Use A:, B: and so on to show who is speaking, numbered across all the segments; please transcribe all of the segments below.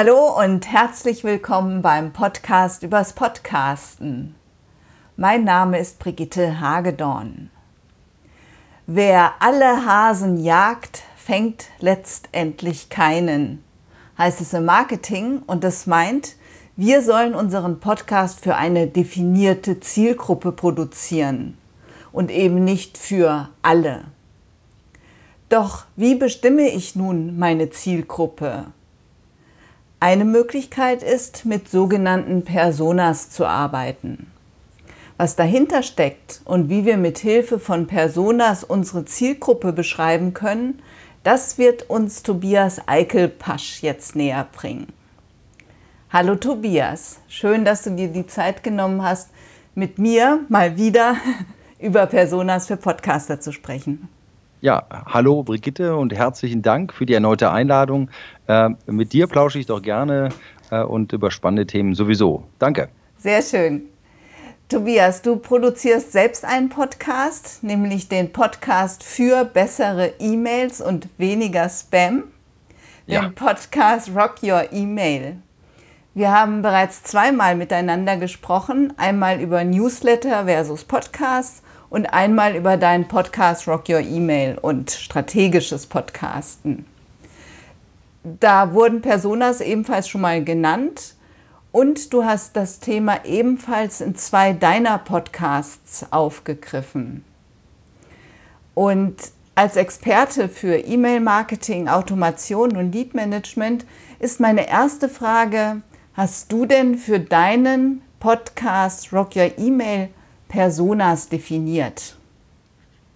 A: Hallo und herzlich willkommen beim Podcast übers Podcasten. Mein Name ist Brigitte Hagedorn. Wer alle Hasen jagt, fängt letztendlich keinen, heißt es im Marketing und das meint, wir sollen unseren Podcast für eine definierte Zielgruppe produzieren und eben nicht für alle. Doch wie bestimme ich nun meine Zielgruppe? Eine Möglichkeit ist, mit sogenannten Personas zu arbeiten. Was dahinter steckt und wie wir mit Hilfe von Personas unsere Zielgruppe beschreiben können, das wird uns Tobias Eichelpasch jetzt näher bringen. Hallo Tobias, schön, dass du dir die Zeit genommen hast, mit mir mal wieder über Personas für Podcaster zu sprechen.
B: Ja, hallo Brigitte und herzlichen Dank für die erneute Einladung. Äh, mit dir plausche ich doch gerne äh, und über spannende Themen sowieso. Danke.
A: Sehr schön. Tobias, du produzierst selbst einen Podcast, nämlich den Podcast für bessere E-Mails und weniger Spam. Den ja. Podcast Rock Your Email. Wir haben bereits zweimal miteinander gesprochen, einmal über Newsletter versus Podcasts und einmal über deinen Podcast Rock Your Email und strategisches Podcasten. Da wurden Personas ebenfalls schon mal genannt. Und du hast das Thema ebenfalls in zwei deiner Podcasts aufgegriffen. Und als Experte für E-Mail-Marketing, Automation und Lead-Management ist meine erste Frage, hast du denn für deinen Podcast Rock Your Email Personas definiert?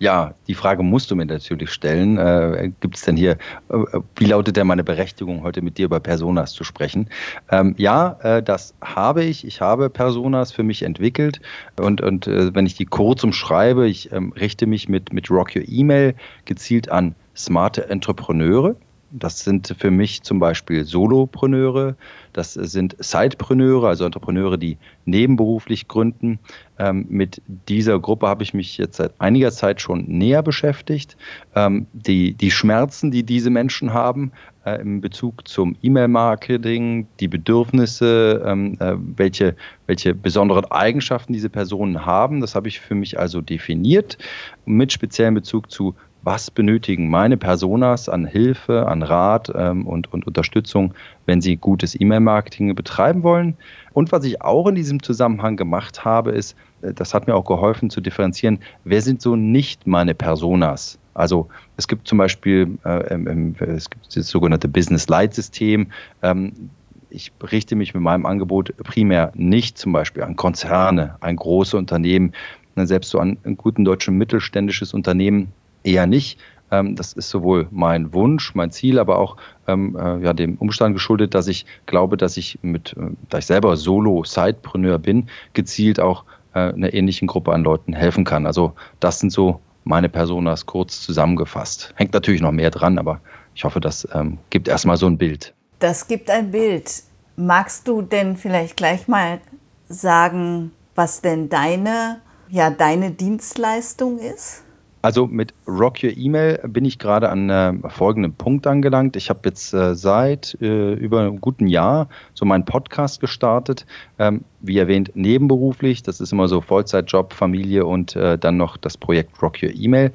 B: Ja, die Frage musst du mir natürlich stellen. Äh, Gibt es denn hier, äh, wie lautet denn meine Berechtigung, heute mit dir über Personas zu sprechen? Ähm, ja, äh, das habe ich. Ich habe Personas für mich entwickelt. Und, und äh, wenn ich die kurz umschreibe, ich ähm, richte mich mit, mit Rock Your Email gezielt an smarte Entrepreneure. Das sind für mich zum Beispiel Solopreneure, das sind Sidepreneure, also Entrepreneure, die nebenberuflich gründen. Ähm, mit dieser Gruppe habe ich mich jetzt seit einiger Zeit schon näher beschäftigt. Ähm, die, die Schmerzen, die diese Menschen haben äh, in Bezug zum E-Mail-Marketing, die Bedürfnisse, ähm, äh, welche, welche besonderen Eigenschaften diese Personen haben, das habe ich für mich also definiert mit speziellem Bezug zu was benötigen meine Personas an Hilfe, an Rat ähm, und, und Unterstützung, wenn sie gutes E-Mail-Marketing betreiben wollen. Und was ich auch in diesem Zusammenhang gemacht habe, ist, äh, das hat mir auch geholfen zu differenzieren, wer sind so nicht meine Personas? Also es gibt zum Beispiel äh, ähm, es gibt das sogenannte Business Light System. Ähm, ich richte mich mit meinem Angebot primär nicht zum Beispiel an Konzerne, an große Unternehmen, selbst so an ein guten deutschen mittelständisches Unternehmen eher nicht. Ähm, das ist sowohl mein Wunsch, mein Ziel, aber auch ähm, äh, ja, dem Umstand geschuldet, dass ich glaube, dass ich mit, äh, da ich selber Solo-Sidepreneur bin, gezielt auch äh, einer ähnlichen Gruppe an Leuten helfen kann. Also das sind so meine Personas kurz zusammengefasst. Hängt natürlich noch mehr dran, aber ich hoffe, das ähm, gibt erstmal so ein Bild.
A: Das gibt ein Bild. Magst du denn vielleicht gleich mal sagen, was denn deine, ja, deine Dienstleistung ist?
B: Also mit Rock Your Email bin ich gerade an äh, folgendem Punkt angelangt. Ich habe jetzt äh, seit äh, über einem guten Jahr so meinen Podcast gestartet. Ähm, wie erwähnt, nebenberuflich. Das ist immer so Vollzeitjob, Familie und äh, dann noch das Projekt Rock Your Email.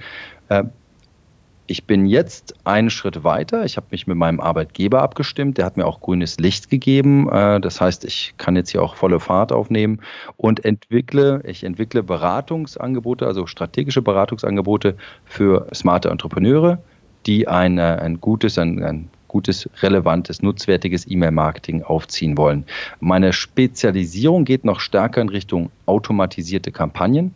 B: Ich bin jetzt einen Schritt weiter. Ich habe mich mit meinem Arbeitgeber abgestimmt. Der hat mir auch grünes Licht gegeben. Äh, das heißt, ich kann jetzt hier auch volle Fahrt aufnehmen und entwickle, ich entwickle Beratungsangebote, also strategische Beratungsangebote für smarte Entrepreneure, die ein, ein gutes, ein, ein gutes, relevantes, nutzwertiges E-Mail-Marketing aufziehen wollen. Meine Spezialisierung geht noch stärker in Richtung automatisierte Kampagnen.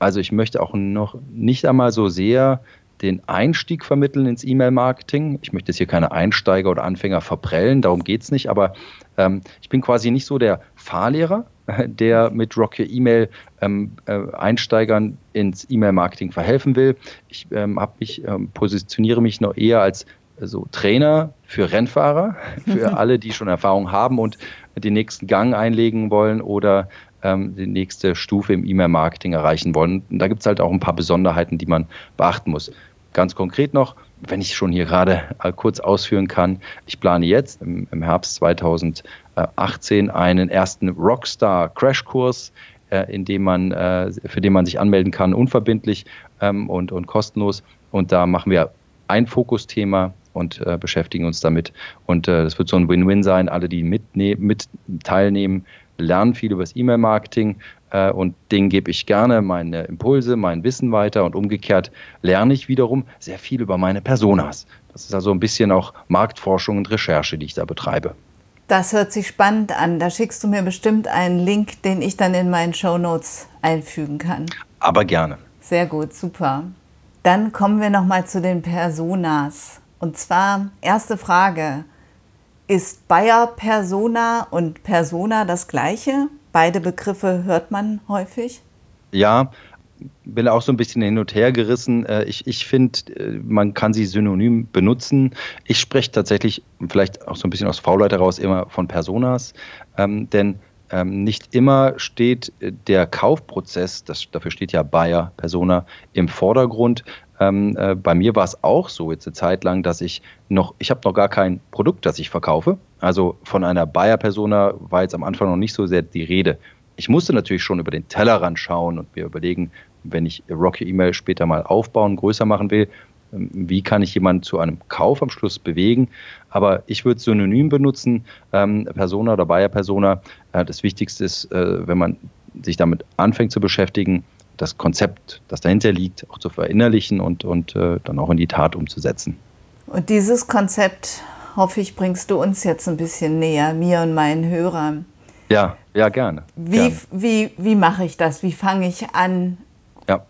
B: Also ich möchte auch noch nicht einmal so sehr den Einstieg vermitteln ins E-Mail-Marketing. Ich möchte jetzt hier keine Einsteiger oder Anfänger verprellen, darum geht es nicht, aber ähm, ich bin quasi nicht so der Fahrlehrer, der mit Rock Your Email ähm, äh, Einsteigern ins E-Mail-Marketing verhelfen will. Ich ähm, mich, ähm, positioniere mich noch eher als äh, so Trainer für Rennfahrer, für alle, die schon Erfahrung haben und den nächsten Gang einlegen wollen oder ähm, die nächste Stufe im E-Mail-Marketing erreichen wollen. Und da gibt es halt auch ein paar Besonderheiten, die man beachten muss. ganz konkret noch, wenn ich schon hier gerade äh, kurz ausführen kann, ich plane jetzt im, im Herbst 2018 einen ersten Rockstar Crashkurs, äh, in dem man, äh, für den man sich anmelden kann, unverbindlich ähm, und, und kostenlos. Und da machen wir ein Fokusthema und äh, beschäftigen uns damit. Und äh, das wird so ein Win-Win sein. Alle, die mit teilnehmen, lernen viel über das E-Mail-Marketing äh, und denen gebe ich gerne meine Impulse, mein Wissen weiter und umgekehrt lerne ich wiederum sehr viel über meine Personas. Das ist also ein bisschen auch Marktforschung und Recherche, die ich da betreibe.
A: Das hört sich spannend an. Da schickst du mir bestimmt einen Link, den ich dann in meinen Show Notes einfügen kann.
B: Aber gerne.
A: Sehr gut, super. Dann kommen wir noch mal zu den Personas. Und zwar erste Frage: Ist Bayer Persona und Persona das gleiche? Beide Begriffe hört man häufig.
B: Ja, bin auch so ein bisschen hin und her gerissen. Äh, ich, ich finde, äh, man kann sie synonym benutzen. Ich spreche tatsächlich vielleicht auch so ein bisschen aus Faulheit heraus immer von Personas, ähm, denn ähm, nicht immer steht äh, der Kaufprozess, das, dafür steht ja Buyer, Persona, im Vordergrund. Ähm, äh, bei mir war es auch so jetzt eine Zeit lang, dass ich noch, ich habe noch gar kein Produkt, das ich verkaufe. Also von einer Buyer-Persona war jetzt am Anfang noch nicht so sehr die Rede. Ich musste natürlich schon über den Tellerrand schauen und mir überlegen, wenn ich Rocky E-Mail später mal aufbauen, größer machen will, ähm, wie kann ich jemanden zu einem Kauf am Schluss bewegen. Aber ich würde synonym benutzen, ähm, Persona oder Buyer-Persona. Äh, das Wichtigste ist, äh, wenn man sich damit anfängt zu beschäftigen, das Konzept, das dahinter liegt, auch zu verinnerlichen und, und äh, dann auch in die Tat umzusetzen.
A: Und dieses Konzept, hoffe ich, bringst du uns jetzt ein bisschen näher, mir und meinen Hörern.
B: Ja, ja, gerne.
A: Wie,
B: gerne.
A: wie, wie mache ich das? Wie fange ich an?
B: Ja,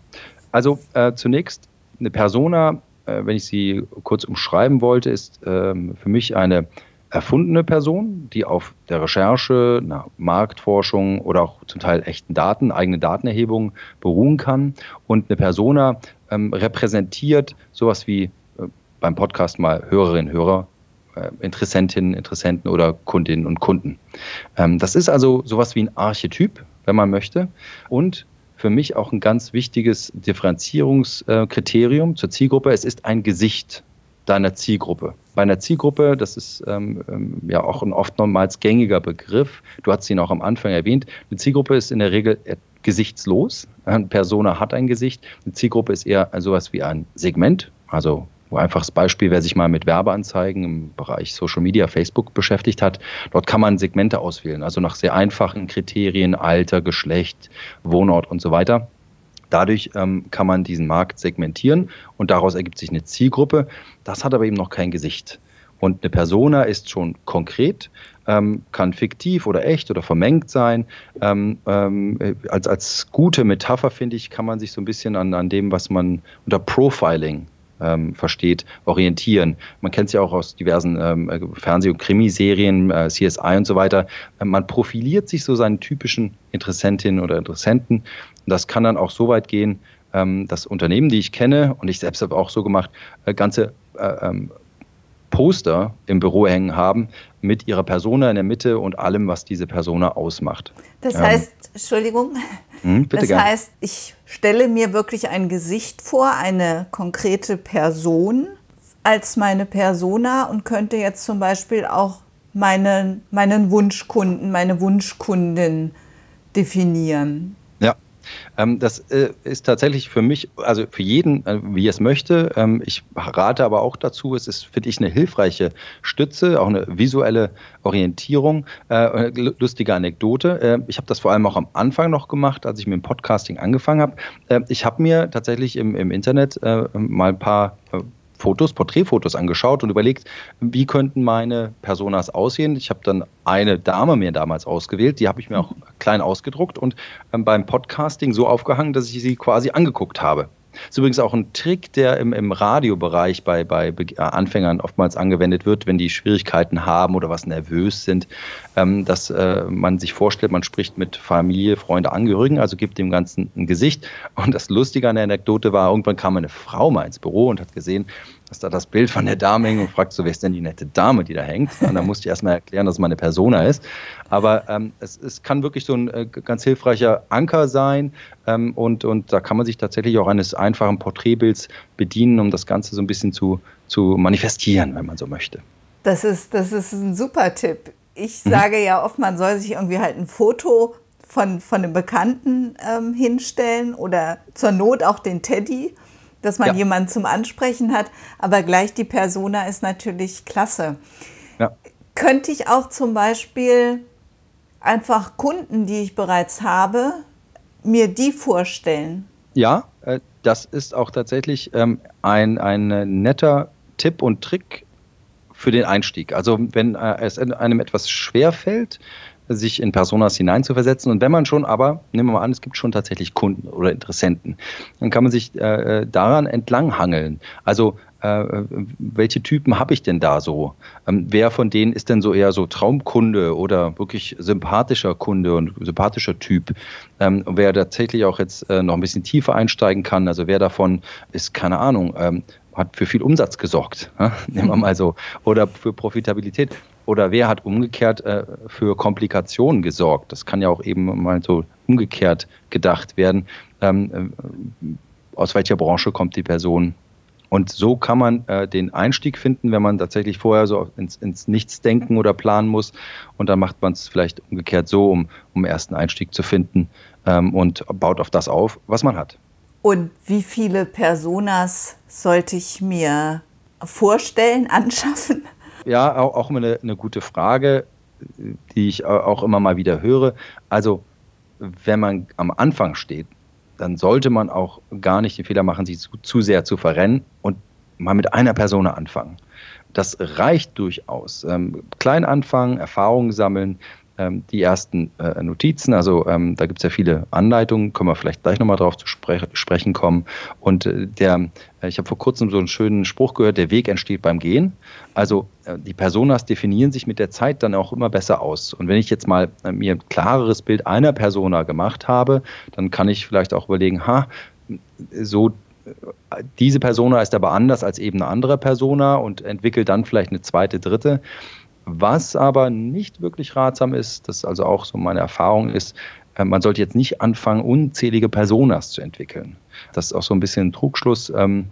B: also äh, zunächst eine Persona, äh, wenn ich sie kurz umschreiben wollte, ist ähm, für mich eine erfundene Person, die auf der Recherche, einer Marktforschung oder auch zum Teil echten Daten, eigene Datenerhebungen beruhen kann. Und eine Persona ähm, repräsentiert sowas wie äh, beim Podcast mal Hörerinnen, Hörer, äh, Interessentinnen, Interessenten oder Kundinnen und Kunden. Ähm, das ist also sowas wie ein Archetyp, wenn man möchte. Und für mich auch ein ganz wichtiges Differenzierungskriterium zur Zielgruppe. Es ist ein Gesicht deiner Zielgruppe. Bei einer Zielgruppe, das ist ähm, ähm, ja auch ein oft nochmals gängiger Begriff, du hast ihn auch am Anfang erwähnt, eine Zielgruppe ist in der Regel gesichtslos. Eine Persona hat ein Gesicht. Eine Zielgruppe ist eher sowas wie ein Segment, also einfaches Beispiel, wer sich mal mit Werbeanzeigen im Bereich Social Media, Facebook beschäftigt hat, dort kann man Segmente auswählen, also nach sehr einfachen Kriterien, Alter, Geschlecht, Wohnort und so weiter. Dadurch ähm, kann man diesen Markt segmentieren und daraus ergibt sich eine Zielgruppe. Das hat aber eben noch kein Gesicht. Und eine Persona ist schon konkret, ähm, kann fiktiv oder echt oder vermengt sein. Ähm, ähm, als, als gute Metapher, finde ich, kann man sich so ein bisschen an, an dem, was man unter Profiling ähm, versteht, orientieren. Man kennt es ja auch aus diversen ähm, äh, Fernseh- und Krimiserien, äh, CSI und so weiter. man profiliert sich so seinen typischen Interessentinnen oder Interessenten. Und das kann dann auch so weit gehen, ähm, dass Unternehmen, die ich kenne, und ich selbst habe auch so gemacht, äh, ganze äh, ähm, Poster im Büro hängen haben mit ihrer Persona in der Mitte und allem, was diese Persona ausmacht.
A: Das heißt, ähm, Entschuldigung, hm, das gern. heißt, ich stelle mir wirklich ein Gesicht vor, eine konkrete Person als meine Persona und könnte jetzt zum Beispiel auch meinen, meinen Wunschkunden, meine Wunschkundin definieren.
B: Ähm, das äh, ist tatsächlich für mich, also für jeden, äh, wie er es möchte. Ähm, ich rate aber auch dazu, es ist, finde ich, eine hilfreiche Stütze, auch eine visuelle Orientierung. Äh, lustige Anekdote. Äh, ich habe das vor allem auch am Anfang noch gemacht, als ich mit dem Podcasting angefangen habe. Ich habe mir tatsächlich im, im Internet mal ein paar Fotos, Porträtfotos angeschaut und überlegt, wie könnten meine Personas aussehen. Ich habe dann eine Dame mir damals ausgewählt, die habe ich mir auch klein ausgedruckt und ähm, beim Podcasting so aufgehangen, dass ich sie quasi angeguckt habe. Das ist übrigens auch ein Trick, der im, im Radiobereich bei, bei äh, Anfängern oftmals angewendet wird, wenn die Schwierigkeiten haben oder was nervös sind, ähm, dass äh, man sich vorstellt, man spricht mit Familie, Freunde, Angehörigen, also gibt dem Ganzen ein Gesicht. Und das Lustige an der Anekdote war, irgendwann kam eine Frau mal ins Büro und hat gesehen, hast da das Bild von der Dame hängen und fragst so, wer ist denn die nette Dame, die da hängt? Und dann musst du erstmal erklären, dass es meine Persona ist. Aber ähm, es, es kann wirklich so ein äh, ganz hilfreicher Anker sein ähm, und, und da kann man sich tatsächlich auch eines einfachen Porträtbilds bedienen, um das Ganze so ein bisschen zu, zu manifestieren, wenn man so möchte.
A: Das ist, das ist ein super Tipp. Ich mhm. sage ja oft, man soll sich irgendwie halt ein Foto von, von einem Bekannten ähm, hinstellen oder zur Not auch den Teddy, dass man ja. jemanden zum Ansprechen hat. Aber gleich die Persona ist natürlich klasse. Ja. Könnte ich auch zum Beispiel einfach Kunden, die ich bereits habe, mir die vorstellen?
B: Ja, äh, das ist auch tatsächlich ähm, ein, ein äh, netter Tipp und Trick für den Einstieg. Also wenn äh, es einem etwas schwer fällt, sich in Personas hineinzuversetzen. Und wenn man schon aber, nehmen wir mal an, es gibt schon tatsächlich Kunden oder Interessenten, dann kann man sich äh, daran entlanghangeln. Also äh, welche Typen habe ich denn da so? Ähm, wer von denen ist denn so eher so Traumkunde oder wirklich sympathischer Kunde und sympathischer Typ? Ähm, wer tatsächlich auch jetzt äh, noch ein bisschen tiefer einsteigen kann, also wer davon ist, keine Ahnung, ähm, hat für viel Umsatz gesorgt, ja? nehmen wir mal so, oder für Profitabilität oder wer hat umgekehrt äh, für Komplikationen gesorgt? Das kann ja auch eben mal so umgekehrt gedacht werden. Ähm, äh, aus welcher Branche kommt die Person? Und so kann man äh, den Einstieg finden, wenn man tatsächlich vorher so ins, ins Nichts denken oder planen muss. Und dann macht man es vielleicht umgekehrt so, um, um ersten Einstieg zu finden ähm, und baut auf das auf, was man hat.
A: Und wie viele Personas sollte ich mir vorstellen, anschaffen?
B: Ja, auch, auch immer eine, eine gute Frage, die ich auch immer mal wieder höre. Also, wenn man am Anfang steht, dann sollte man auch gar nicht den Fehler machen, sich zu, zu sehr zu verrennen und mal mit einer Person anfangen. Das reicht durchaus. Ähm, klein anfangen, Erfahrungen sammeln, ähm, die ersten äh, Notizen. Also ähm, da gibt es ja viele Anleitungen, können wir vielleicht gleich nochmal drauf zu spre sprechen kommen. Und äh, der, äh, ich habe vor kurzem so einen schönen Spruch gehört, der Weg entsteht beim Gehen. Also äh, die Personas definieren sich mit der Zeit dann auch immer besser aus. Und wenn ich jetzt mal äh, mir ein klareres Bild einer Persona gemacht habe, dann kann ich vielleicht auch überlegen, ha, so äh, diese Persona ist aber anders als eben eine andere Persona und entwickelt dann vielleicht eine zweite, dritte. Was aber nicht wirklich ratsam ist, das also auch so meine Erfahrung ist, äh, man sollte jetzt nicht anfangen, unzählige Personas zu entwickeln. Das ist auch so ein bisschen ein Trugschluss. Ähm,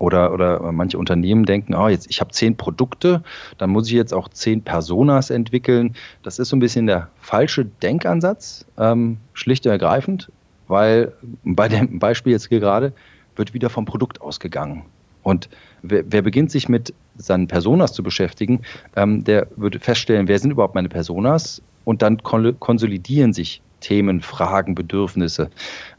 B: oder, oder manche Unternehmen denken, oh, jetzt, ich habe zehn Produkte, dann muss ich jetzt auch zehn Personas entwickeln. Das ist so ein bisschen der falsche Denkansatz, ähm, schlicht und ergreifend, weil bei dem Beispiel jetzt hier gerade wird wieder vom Produkt ausgegangen. Und wer, wer beginnt sich mit seinen Personas zu beschäftigen, ähm, der würde feststellen, wer sind überhaupt meine Personas und dann konsolidieren sich Themen, Fragen, Bedürfnisse.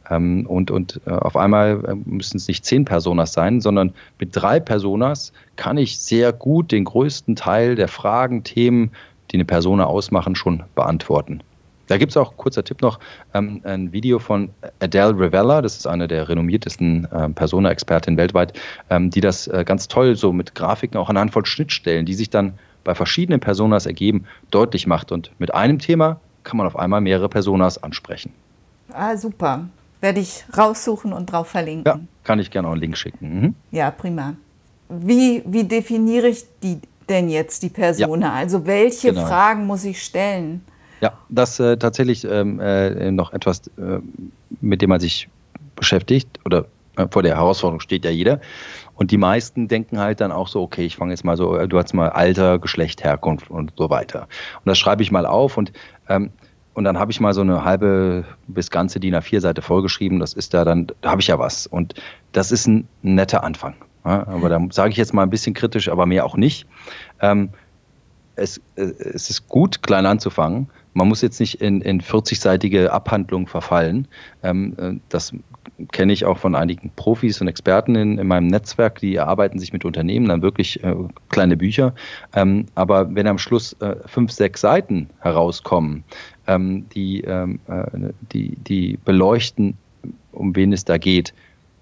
B: Ähm, und und äh, auf einmal äh, müssen es nicht zehn Personas sein, sondern mit drei Personas kann ich sehr gut den größten Teil der Fragen, Themen, die eine Persona ausmachen, schon beantworten. Da gibt es auch, kurzer Tipp noch, ähm, ein Video von Adele Rivella, das ist eine der renommiertesten äh, Persona-Expertinnen weltweit, ähm, die das äh, ganz toll so mit Grafiken auch anhand von Schnittstellen, die sich dann bei verschiedenen Personas ergeben, deutlich macht. Und mit einem Thema kann man auf einmal mehrere Personas ansprechen.
A: Ah, super. Werde ich raussuchen und drauf verlinken.
B: Ja, kann ich gerne auch einen Link schicken. Mhm.
A: Ja, prima. Wie, wie definiere ich die denn jetzt, die Persona? Ja, also welche genau. Fragen muss ich stellen?
B: Ja, das äh, tatsächlich ähm, äh, noch etwas, äh, mit dem man sich beschäftigt oder äh, vor der Herausforderung steht ja jeder. Und die meisten denken halt dann auch so, okay, ich fange jetzt mal so, äh, du hast mal Alter, Geschlecht, Herkunft und so weiter. Und das schreibe ich mal auf und ähm, und dann habe ich mal so eine halbe bis ganze DIN A4-Seite vollgeschrieben. Das ist da dann, da habe ich ja was. Und das ist ein netter Anfang. Ja, aber da sage ich jetzt mal ein bisschen kritisch, aber mehr auch nicht. Ähm, es, äh, es ist gut, klein anzufangen, man muss jetzt nicht in, in 40-seitige Abhandlungen verfallen. Ähm, äh, das kenne ich auch von einigen Profis und Experten in, in, meinem Netzwerk, die erarbeiten sich mit Unternehmen dann wirklich äh, kleine Bücher. Ähm, aber wenn am Schluss äh, fünf, sechs Seiten herauskommen, ähm, die, ähm, äh, die, die beleuchten, um wen es da geht,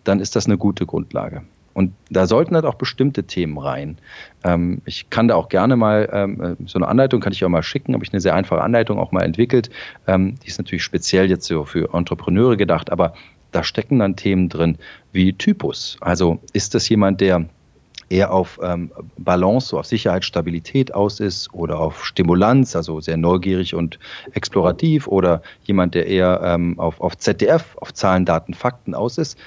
B: dann ist das eine gute Grundlage. Und da sollten halt auch bestimmte Themen rein. Ähm, ich kann da auch gerne mal ähm, äh, so eine Anleitung, kann ich auch mal schicken, habe ich eine sehr einfache Anleitung auch mal entwickelt. Ähm, die ist natürlich speziell jetzt so für Entrepreneure gedacht, aber da stecken dann Themen drin wie Typus. Also ist das jemand, der eher auf ähm, Balance, so auf Sicherheit, Stabilität aus ist oder auf Stimulanz, also sehr neugierig und explorativ oder jemand, der eher ähm, auf, auf ZDF, auf Zahlen, Daten, Fakten aus ist.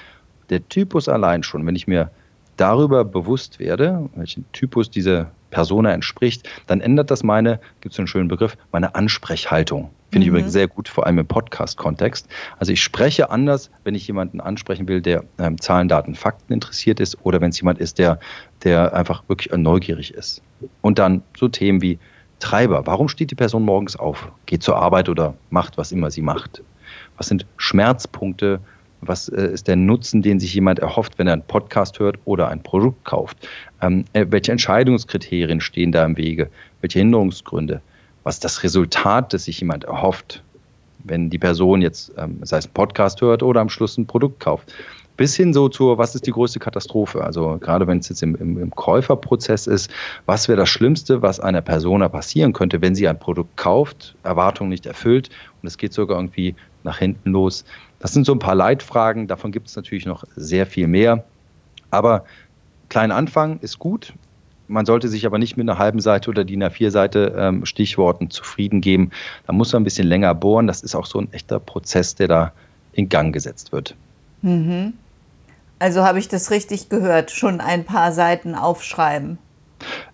B: Der Typus allein schon, wenn ich mir darüber bewusst werde, welchen Typus diese Persona entspricht, dann ändert das meine, gibt es einen schönen Begriff, meine Ansprechhaltung. Finde ich mhm. übrigens sehr gut, vor allem im Podcast-Kontext. Also ich spreche anders, wenn ich jemanden ansprechen will, der ähm, Zahlen, Daten, Fakten interessiert ist oder wenn es jemand ist, der, der einfach wirklich neugierig ist. Und dann so Themen wie Treiber. Warum steht die Person morgens auf, geht zur Arbeit oder macht, was immer sie macht? Was sind Schmerzpunkte? Was äh, ist der Nutzen, den sich jemand erhofft, wenn er einen Podcast hört oder ein Produkt kauft? Ähm, äh, welche Entscheidungskriterien stehen da im Wege? Welche Hinderungsgründe? was das Resultat, das sich jemand erhofft, wenn die Person jetzt, ähm, sei es ein Podcast hört oder am Schluss ein Produkt kauft. Bis hin so zur, was ist die größte Katastrophe? Also gerade wenn es jetzt im, im, im Käuferprozess ist, was wäre das Schlimmste, was einer Person passieren könnte, wenn sie ein Produkt kauft, Erwartungen nicht erfüllt und es geht sogar irgendwie nach hinten los. Das sind so ein paar Leitfragen, davon gibt es natürlich noch sehr viel mehr. Aber kleiner Anfang ist gut. Man sollte sich aber nicht mit einer halben Seite oder DIN A4-Seite ähm, Stichworten zufrieden geben. Da muss man ein bisschen länger bohren. Das ist auch so ein echter Prozess, der da in Gang gesetzt wird.
A: Mhm. Also habe ich das richtig gehört, schon ein paar Seiten aufschreiben.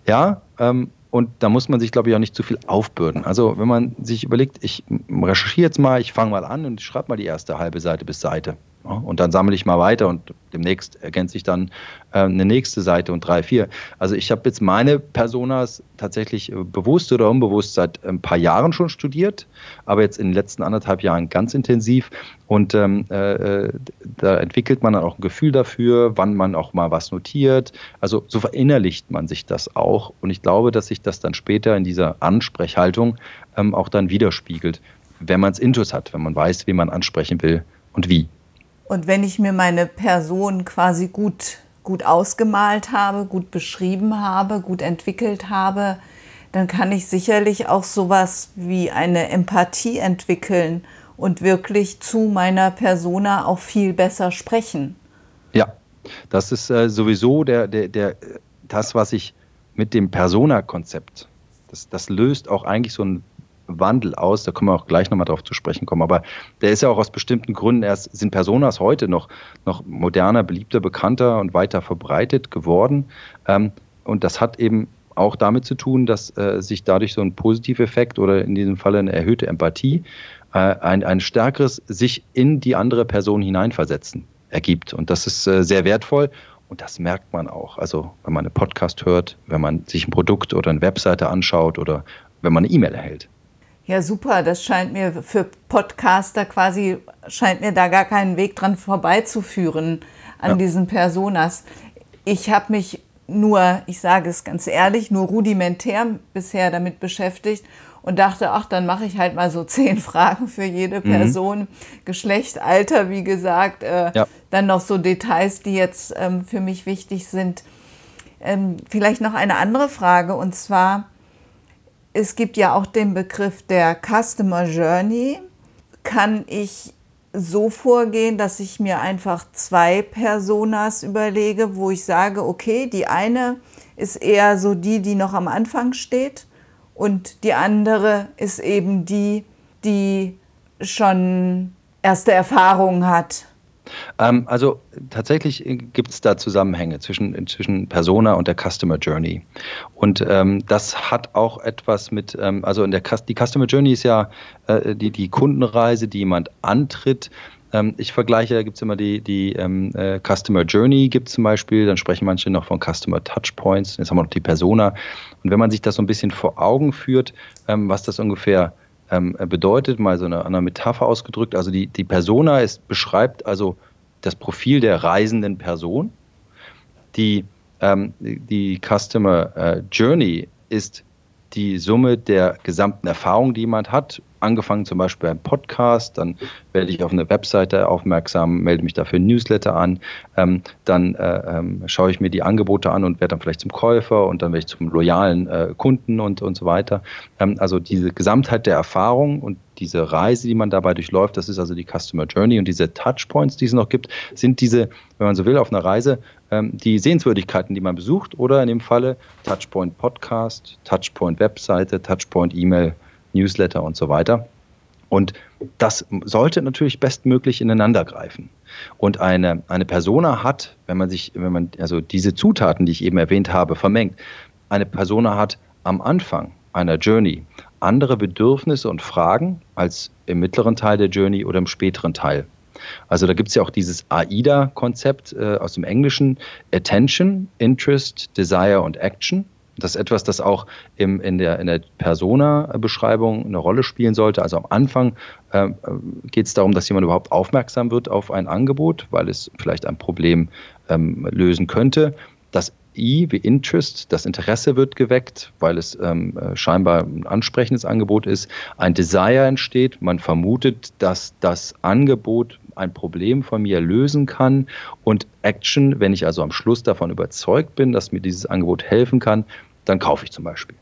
B: Ja, ähm, und da muss man sich, glaube ich, auch nicht zu viel aufbürden. Also wenn man sich überlegt, ich recherchiere jetzt mal, ich fange mal an und schreibe mal die erste halbe Seite bis Seite. Und dann sammle ich mal weiter und demnächst ergänze ich dann äh, eine nächste Seite und drei, vier. Also ich habe jetzt meine Personas tatsächlich äh, bewusst oder unbewusst seit ein paar Jahren schon studiert, aber jetzt in den letzten anderthalb Jahren ganz intensiv. Und ähm, äh, da entwickelt man dann auch ein Gefühl dafür, wann man auch mal was notiert. Also so verinnerlicht man sich das auch. Und ich glaube, dass sich das dann später in dieser Ansprechhaltung ähm, auch dann widerspiegelt, wenn man es intus hat, wenn man weiß, wie man ansprechen will und wie.
A: Und wenn ich mir meine Person quasi gut, gut ausgemalt habe, gut beschrieben habe, gut entwickelt habe, dann kann ich sicherlich auch sowas wie eine Empathie entwickeln und wirklich zu meiner Persona auch viel besser sprechen.
B: Ja, das ist äh, sowieso der, der, der, das, was ich mit dem Persona-Konzept, das, das löst auch eigentlich so ein Wandel aus, da können wir auch gleich nochmal drauf zu sprechen kommen, aber der ist ja auch aus bestimmten Gründen erst, sind Personas heute noch, noch moderner, beliebter, bekannter und weiter verbreitet geworden. Ähm, und das hat eben auch damit zu tun, dass äh, sich dadurch so ein Positiveffekt oder in diesem Falle eine erhöhte Empathie, äh, ein, ein stärkeres sich in die andere Person hineinversetzen ergibt. Und das ist äh, sehr wertvoll. Und das merkt man auch. Also wenn man einen Podcast hört, wenn man sich ein Produkt oder eine Webseite anschaut oder wenn man eine E-Mail erhält.
A: Ja, super. Das scheint mir für Podcaster quasi, scheint mir da gar keinen Weg dran vorbeizuführen an ja. diesen Personas. Ich habe mich nur, ich sage es ganz ehrlich, nur rudimentär bisher damit beschäftigt und dachte, ach, dann mache ich halt mal so zehn Fragen für jede mhm. Person, mhm. Geschlecht, Alter, wie gesagt, äh, ja. dann noch so Details, die jetzt ähm, für mich wichtig sind. Ähm, vielleicht noch eine andere Frage und zwar, es gibt ja auch den Begriff der Customer Journey. Kann ich so vorgehen, dass ich mir einfach zwei Personas überlege, wo ich sage, okay, die eine ist eher so die, die noch am Anfang steht und die andere ist eben die, die schon erste Erfahrungen hat.
B: Ähm, also tatsächlich gibt es da Zusammenhänge zwischen, zwischen Persona und der Customer Journey. Und ähm, das hat auch etwas mit, ähm, also in der die Customer Journey ist ja äh, die, die Kundenreise, die jemand antritt. Ähm, ich vergleiche, da gibt es immer die, die ähm, äh, Customer Journey, gibt zum Beispiel, dann sprechen manche noch von Customer Touchpoints, jetzt haben wir noch die Persona. Und wenn man sich das so ein bisschen vor Augen führt, ähm, was das ungefähr ähm, bedeutet, mal so eine, eine Metapher ausgedrückt. Also die, die Persona ist, beschreibt also das Profil der reisenden Person. Die, ähm, die Customer äh, Journey ist die Summe der gesamten Erfahrung, die jemand hat, angefangen zum Beispiel beim Podcast, dann werde ich auf eine Webseite aufmerksam, melde mich dafür ein Newsletter an, ähm, dann äh, ähm, schaue ich mir die Angebote an und werde dann vielleicht zum Käufer und dann werde ich zum loyalen äh, Kunden und, und so weiter. Ähm, also diese Gesamtheit der Erfahrung und diese Reise, die man dabei durchläuft, das ist also die Customer Journey und diese Touchpoints, die es noch gibt, sind diese, wenn man so will, auf einer Reise ähm, die Sehenswürdigkeiten, die man besucht oder in dem Falle Touchpoint Podcast, Touchpoint Webseite, Touchpoint E-Mail, Newsletter und so weiter. Und das sollte natürlich bestmöglich ineinander greifen. Und eine, eine Persona hat, wenn man sich, wenn man also diese Zutaten, die ich eben erwähnt habe, vermengt, eine Persona hat am Anfang einer Journey andere Bedürfnisse und Fragen als im mittleren Teil der Journey oder im späteren Teil. Also da gibt es ja auch dieses AIDA-Konzept äh, aus dem Englischen, Attention, Interest, Desire und Action. Das ist etwas, das auch im, in der, in der Persona-Beschreibung eine Rolle spielen sollte. Also am Anfang äh, geht es darum, dass jemand überhaupt aufmerksam wird auf ein Angebot, weil es vielleicht ein Problem ähm, lösen könnte. Das I wie Interest, das Interesse wird geweckt, weil es ähm, äh, scheinbar ein ansprechendes Angebot ist. Ein Desire entsteht, man vermutet, dass das Angebot ein Problem von mir lösen kann. Und Action, wenn ich also am Schluss davon überzeugt bin, dass mir dieses Angebot helfen kann, dann kaufe ich zum Beispiel.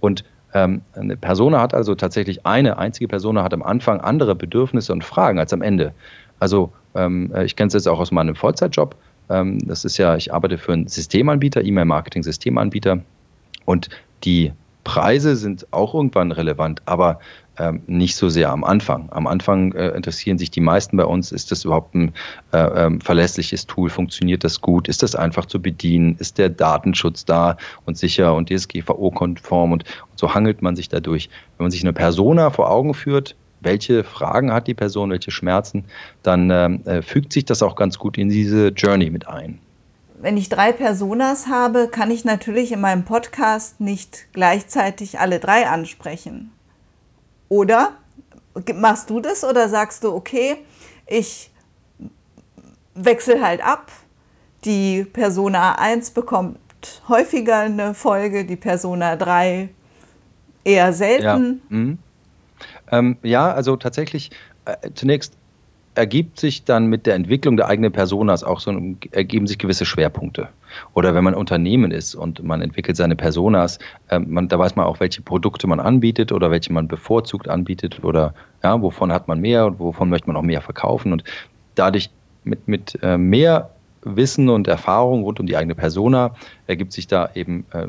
B: Und ähm, eine Persona hat also tatsächlich eine einzige Persona hat am Anfang andere Bedürfnisse und Fragen als am Ende. Also ähm, äh, ich kenne es jetzt auch aus meinem Vollzeitjob. Ähm, das ist ja, ich arbeite für einen Systemanbieter, E-Mail-Marketing-Systemanbieter. Und die Preise sind auch irgendwann relevant, aber ähm, nicht so sehr am Anfang. Am Anfang äh, interessieren sich die meisten bei uns, ist das überhaupt ein äh, ähm, verlässliches Tool? Funktioniert das gut? Ist das einfach zu bedienen? Ist der Datenschutz da und sicher und DSGVO-konform? Und, und so hangelt man sich dadurch. Wenn man sich eine Persona vor Augen führt, welche Fragen hat die Person, welche Schmerzen, dann ähm, äh, fügt sich das auch ganz gut in diese Journey mit ein.
A: Wenn ich drei Personas habe, kann ich natürlich in meinem Podcast nicht gleichzeitig alle drei ansprechen. Oder machst du das oder sagst du, okay, ich wechsle halt ab. Die Persona 1 bekommt häufiger eine Folge, die Persona 3 eher selten.
B: Ja. Mhm. Ähm, ja, also tatsächlich äh, zunächst ergibt sich dann mit der Entwicklung der eigenen Personas auch so ergeben sich gewisse Schwerpunkte. Oder wenn man Unternehmen ist und man entwickelt seine Personas, äh, man, da weiß man auch, welche Produkte man anbietet oder welche man bevorzugt anbietet oder ja, wovon hat man mehr und wovon möchte man auch mehr verkaufen. Und dadurch mit, mit äh, mehr Wissen und Erfahrung rund um die eigene Persona ergibt sich da eben äh,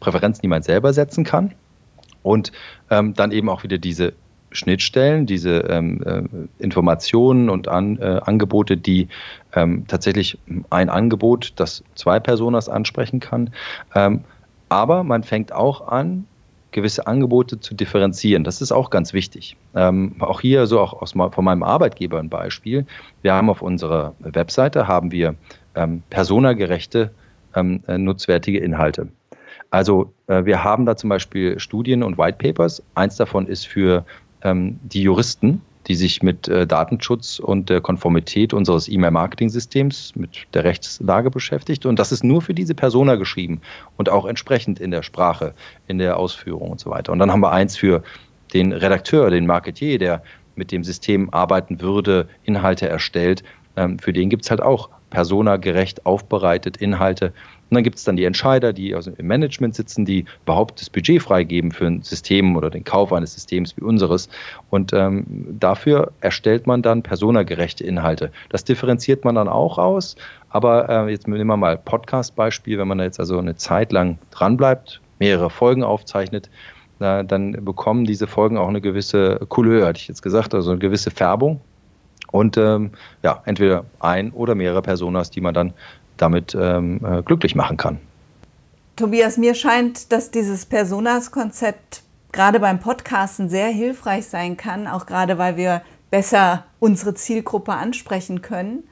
B: Präferenzen, die man selber setzen kann. Und ähm, dann eben auch wieder diese Schnittstellen, diese ähm, äh, Informationen und an, äh, Angebote, die ähm, tatsächlich ein Angebot, das zwei Personas ansprechen kann. Ähm, aber man fängt auch an, gewisse Angebote zu differenzieren. Das ist auch ganz wichtig. Ähm, auch hier, so auch aus, von meinem Arbeitgeber ein Beispiel. Wir haben auf unserer Webseite haben wir ähm, personagerechte, ähm, äh, nutzwertige Inhalte. Also äh, wir haben da zum Beispiel Studien und White Papers. Eins davon ist für ähm, die Juristen, die sich mit äh, Datenschutz und der Konformität unseres E-Mail-Marketing-Systems, mit der Rechtslage beschäftigt. Und das ist nur für diese Persona geschrieben und auch entsprechend in der Sprache, in der Ausführung und so weiter. Und dann haben wir eins für den Redakteur, den Marketier, der mit dem System arbeiten würde, Inhalte erstellt. Ähm, für den gibt es halt auch personagerecht aufbereitet Inhalte, und dann gibt es dann die Entscheider, die also im Management sitzen, die überhaupt das Budget freigeben für ein System oder den Kauf eines Systems wie unseres. Und ähm, dafür erstellt man dann personagerechte Inhalte. Das differenziert man dann auch aus. Aber äh, jetzt nehmen wir mal Podcast-Beispiel, wenn man jetzt also eine Zeit lang dranbleibt, mehrere Folgen aufzeichnet, na, dann bekommen diese Folgen auch eine gewisse Couleur, hatte ich jetzt gesagt, also eine gewisse Färbung. Und ähm, ja, entweder ein oder mehrere Personas, die man dann damit ähm, äh, glücklich machen kann.
A: Tobias, mir scheint, dass dieses Personas-Konzept gerade beim Podcasten sehr hilfreich sein kann, auch gerade weil wir besser unsere Zielgruppe ansprechen können.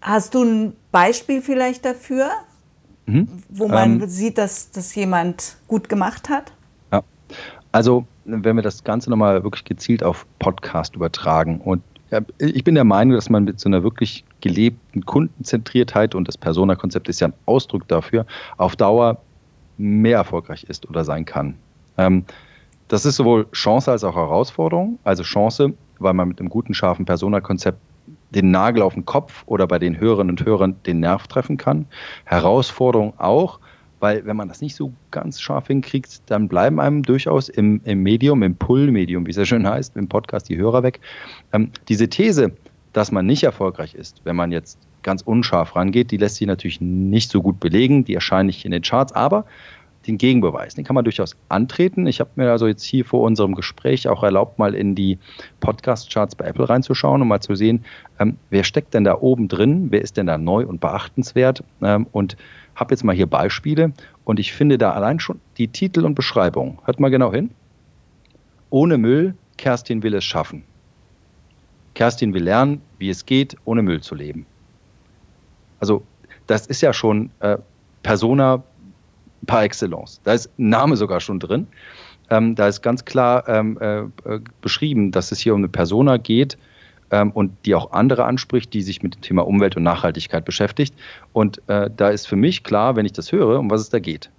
A: Hast du ein Beispiel vielleicht dafür, mhm. wo man ähm, sieht, dass das jemand gut gemacht hat?
B: Ja, also wenn wir das Ganze nochmal wirklich gezielt auf Podcast übertragen und ich bin der Meinung, dass man mit so einer wirklich gelebten Kundenzentriertheit und das Persona-Konzept ist ja ein Ausdruck dafür, auf Dauer mehr erfolgreich ist oder sein kann. Ähm, das ist sowohl Chance als auch Herausforderung. Also Chance, weil man mit einem guten, scharfen Persona-Konzept den Nagel auf den Kopf oder bei den Hörerinnen und Hörern den Nerv treffen kann. Herausforderung auch, weil wenn man das nicht so ganz scharf hinkriegt, dann bleiben einem durchaus im, im Medium, im Pull-Medium, wie es ja schön heißt, im Podcast die Hörer weg. Ähm, diese These, dass man nicht erfolgreich ist, wenn man jetzt ganz unscharf rangeht, die lässt sich natürlich nicht so gut belegen, die erscheint nicht in den Charts, aber den Gegenbeweis, den kann man durchaus antreten. Ich habe mir also jetzt hier vor unserem Gespräch auch erlaubt, mal in die Podcast-Charts bei Apple reinzuschauen, um mal zu sehen, ähm, wer steckt denn da oben drin, wer ist denn da neu und beachtenswert ähm, und habe jetzt mal hier Beispiele und ich finde da allein schon die Titel und Beschreibung. Hört mal genau hin. Ohne Müll, Kerstin will es schaffen. Kerstin will lernen, wie es geht, ohne Müll zu leben. Also das ist ja schon äh, Persona par excellence. Da ist ein Name sogar schon drin. Ähm, da ist ganz klar ähm, äh, beschrieben, dass es hier um eine Persona geht ähm, und die auch andere anspricht, die sich mit dem Thema Umwelt und Nachhaltigkeit beschäftigt. Und äh, da ist für mich klar, wenn ich das höre, um was es da geht.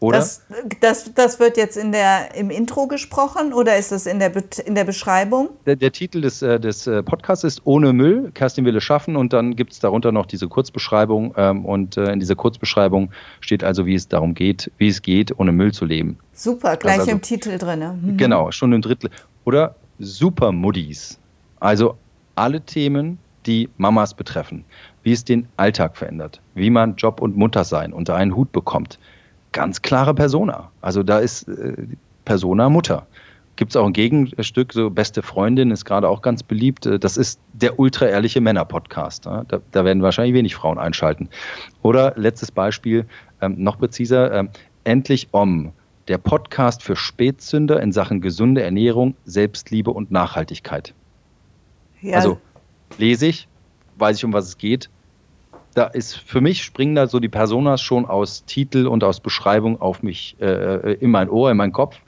B: Oder?
A: Das, das, das wird jetzt in der, im Intro gesprochen oder ist das in der, in der Beschreibung?
B: Der, der Titel des, äh, des äh, Podcasts ist Ohne Müll, Kerstin will es schaffen und dann gibt es darunter noch diese Kurzbeschreibung ähm, und äh, in dieser Kurzbeschreibung steht also, wie es darum geht, wie es geht, ohne Müll zu leben.
A: Super, gleich also, im Titel drin. Mhm.
B: Genau, schon im Drittel. Oder Super Muddies, also alle Themen, die Mamas betreffen, wie es den Alltag verändert, wie man Job und Muttersein unter einen Hut bekommt, ganz klare Persona. Also da ist äh, Persona Mutter. Gibt es auch ein Gegenstück, so Beste Freundin ist gerade auch ganz beliebt. Äh, das ist der ultra-ehrliche Männer-Podcast. Da, da, werden wahrscheinlich wenig Frauen einschalten. Oder letztes Beispiel, ähm, noch präziser, ähm, Endlich Om, der Podcast für Spätzünder in Sachen gesunde Ernährung, Selbstliebe und Nachhaltigkeit. Ja. Also lese ich, weiß ich, um was es geht, da ist für mich springen da so die Personas schon aus Titel und aus Beschreibung auf mich äh, äh, in mein Ohr, in meinen Kopf.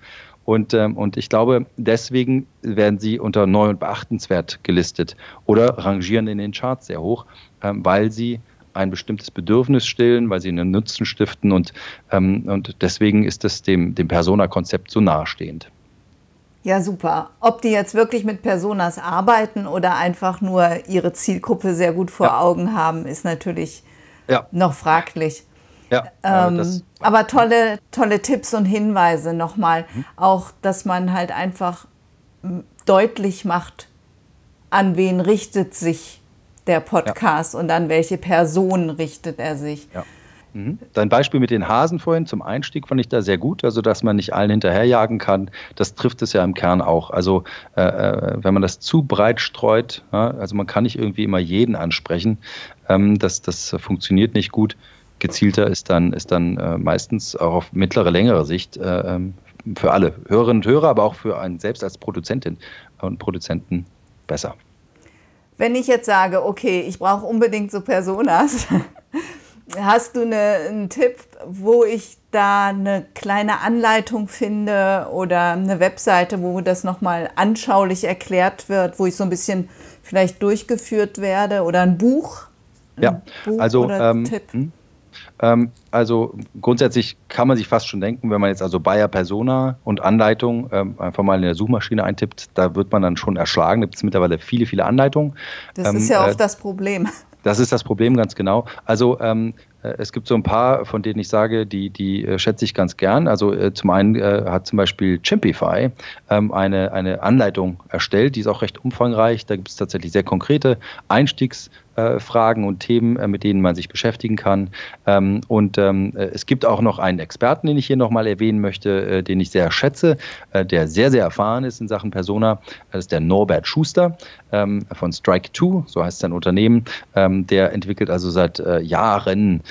B: Und, ähm, und ich glaube, deswegen werden sie unter neu und beachtenswert gelistet oder rangieren in den Charts sehr hoch, ähm, weil sie ein bestimmtes Bedürfnis stillen, weil sie einen Nutzen stiften und, ähm, und deswegen ist es dem, dem Persona-Konzept so nahestehend.
A: Ja, super. Ob die jetzt wirklich mit Personas arbeiten oder einfach nur ihre Zielgruppe sehr gut vor ja. Augen haben, ist natürlich ja. noch fraglich. Ja, ähm, aber tolle, tolle Tipps und Hinweise nochmal. Mhm. Auch, dass man halt einfach deutlich macht, an wen richtet sich der Podcast ja. und an welche Person richtet er sich. Ja.
B: Mhm. Dein Beispiel mit den Hasen vorhin zum Einstieg fand ich da sehr gut, also dass man nicht allen hinterherjagen kann. Das trifft es ja im Kern auch. Also äh, äh, wenn man das zu breit streut, ja, also man kann nicht irgendwie immer jeden ansprechen, ähm, das, das funktioniert nicht gut. Gezielter ist dann, ist dann äh, meistens auch auf mittlere, längere Sicht äh, ähm, für alle Hörerinnen und Hörer, aber auch für einen selbst als Produzentin und Produzenten besser.
A: Wenn ich jetzt sage, okay, ich brauche unbedingt so Personas, Hast du eine, einen Tipp, wo ich da eine kleine Anleitung finde oder eine Webseite, wo das nochmal anschaulich erklärt wird, wo ich so ein bisschen vielleicht durchgeführt werde oder ein Buch?
B: Ein ja, Buch also ähm, hm? ähm, also grundsätzlich kann man sich fast schon denken, wenn man jetzt also Bayer Persona und Anleitung ähm, einfach mal in der Suchmaschine eintippt, da wird man dann schon erschlagen. Da gibt es mittlerweile viele, viele Anleitungen.
A: Das ähm, ist ja auch äh, das Problem.
B: Das ist das Problem ganz genau. Also ähm, äh, es gibt so ein paar, von denen ich sage, die, die äh, schätze ich ganz gern. Also äh, zum einen äh, hat zum Beispiel Chimpify ähm, eine, eine Anleitung erstellt, die ist auch recht umfangreich. Da gibt es tatsächlich sehr konkrete Einstiegs- Fragen und Themen, äh, mit denen man sich beschäftigen kann. Ähm, und ähm, äh, es gibt auch noch einen Experten, den ich hier nochmal erwähnen möchte, den ich sehr schätze, der sehr, sehr erfahren ist in Sachen Persona. Das ist der Norbert Schuster ähm, von Strike 2, so heißt sein Unternehmen. der entwickelt also seit Jahren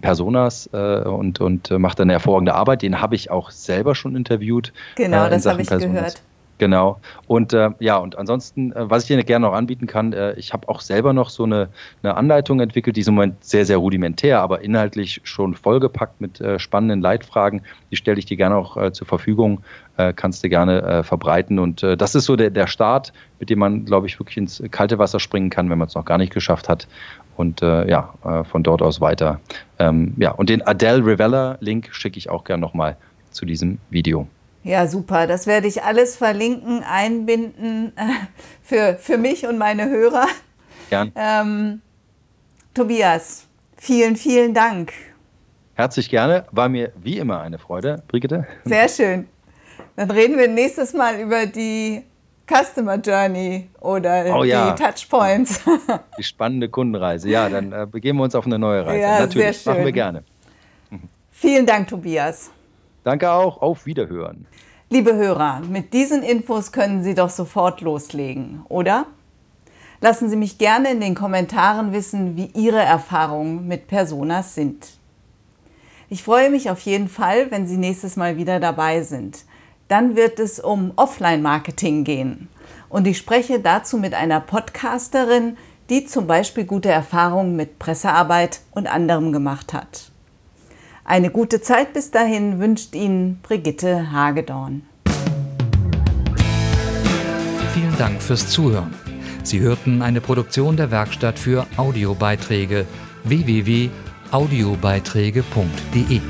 B: Personas und, und macht eine hervorragende Arbeit. Den habe ich auch selber schon interviewt.
A: Genau, das habe ich Personas. gehört.
B: Genau. Und äh, ja, und ansonsten, äh, was ich dir gerne noch anbieten kann, äh, ich habe auch selber noch so eine, eine Anleitung entwickelt, die ist im Moment sehr, sehr rudimentär, aber inhaltlich schon vollgepackt mit äh, spannenden Leitfragen. Die stelle ich dir gerne auch äh, zur Verfügung, äh, kannst du gerne verbreiten. Und das ist so der, der Start, mit dem man, glaube ich, wirklich ins kalte Wasser springen kann, wenn man es noch gar nicht geschafft hat. Und ja, von dort aus weiter. Ähm, ja, und den Adele Rivella-Link schicke ich auch gerne nochmal zu diesem Video.
A: Ja, super. Das werde ich alles verlinken, einbinden äh, für, für mich und meine Hörer.
B: Gern.
A: Ähm, Tobias, vielen, vielen Dank.
B: Herzlich gerne. War mir wie immer eine Freude, Brigitte.
A: Sehr schön. Dann reden wir nächstes Mal über die Customer Journey oder
B: oh, ja.
A: die Touchpoints.
B: Die spannende Kundenreise. Ja, dann äh, begeben wir uns auf eine neue Reise.
A: Ja,
B: Natürlich,
A: sehr schön.
B: machen wir gerne.
A: Vielen Dank, Tobias.
B: Danke auch. Auf Wiederhören.
A: Liebe Hörer, mit diesen Infos können Sie doch sofort loslegen, oder? Lassen Sie mich gerne in den Kommentaren wissen, wie Ihre Erfahrungen mit Personas sind. Ich freue mich auf jeden Fall, wenn Sie nächstes Mal wieder dabei sind. Dann wird es um Offline-Marketing gehen. Und ich spreche dazu mit einer Podcasterin, die zum Beispiel gute Erfahrungen mit Pressearbeit und anderem gemacht hat. Eine gute Zeit bis dahin wünscht Ihnen Brigitte Hagedorn.
C: Vielen Dank fürs Zuhören. Sie hörten eine Produktion der Werkstatt für Audiobeiträge www.audiobeiträge.de.